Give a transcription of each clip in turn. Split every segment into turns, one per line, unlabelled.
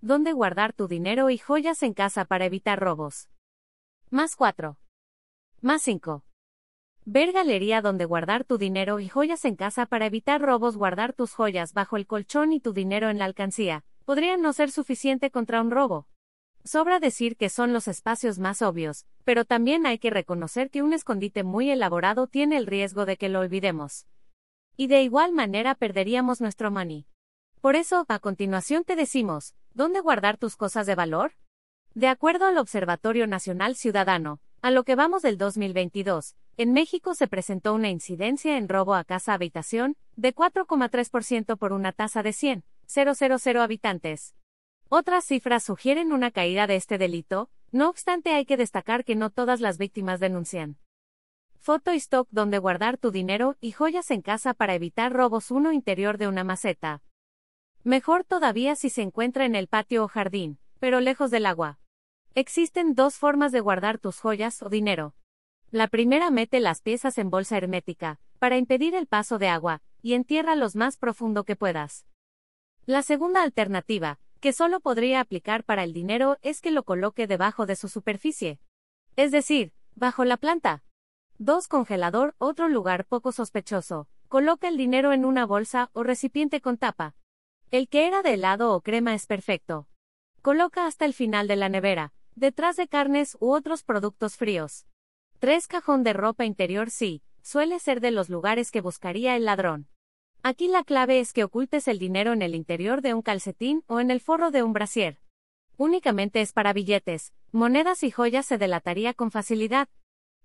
¿Dónde guardar tu dinero y joyas en casa para evitar robos? Más 4. Más 5. Ver galería donde guardar tu dinero y joyas en casa para evitar robos. Guardar tus joyas bajo el colchón y tu dinero en la alcancía. Podría no ser suficiente contra un robo. Sobra decir que son los espacios más obvios, pero también hay que reconocer que un escondite muy elaborado tiene el riesgo de que lo olvidemos. Y de igual manera perderíamos nuestro money. Por eso, a continuación te decimos, ¿dónde guardar tus cosas de valor? De acuerdo al Observatorio Nacional Ciudadano, a lo que vamos del 2022, en México se presentó una incidencia en robo a casa habitación de 4,3% por una tasa de 100,000 habitantes. Otras cifras sugieren una caída de este delito, no obstante hay que destacar que no todas las víctimas denuncian. Foto y stock donde guardar tu dinero y joyas en casa para evitar robos uno interior de una maceta. Mejor todavía si se encuentra en el patio o jardín, pero lejos del agua. Existen dos formas de guardar tus joyas o dinero. La primera mete las piezas en bolsa hermética, para impedir el paso de agua, y entierra los más profundo que puedas. La segunda alternativa, que solo podría aplicar para el dinero es que lo coloque debajo de su superficie. Es decir, bajo la planta. 2. Congelador, otro lugar poco sospechoso. Coloca el dinero en una bolsa o recipiente con tapa. El que era de helado o crema es perfecto. Coloca hasta el final de la nevera, detrás de carnes u otros productos fríos. 3. Cajón de ropa interior sí, suele ser de los lugares que buscaría el ladrón. Aquí la clave es que ocultes el dinero en el interior de un calcetín o en el forro de un brasier. Únicamente es para billetes, monedas y joyas se delataría con facilidad.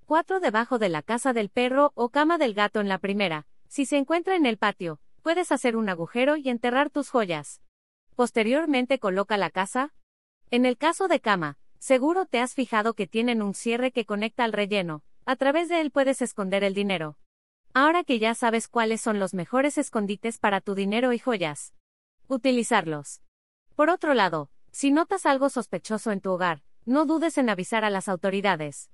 4. Debajo de la casa del perro o cama del gato en la primera. Si se encuentra en el patio, puedes hacer un agujero y enterrar tus joyas. Posteriormente coloca la casa. En el caso de cama, seguro te has fijado que tienen un cierre que conecta al relleno. A través de él puedes esconder el dinero. Ahora que ya sabes cuáles son los mejores escondites para tu dinero y joyas. Utilizarlos. Por otro lado, si notas algo sospechoso en tu hogar, no dudes en avisar a las autoridades.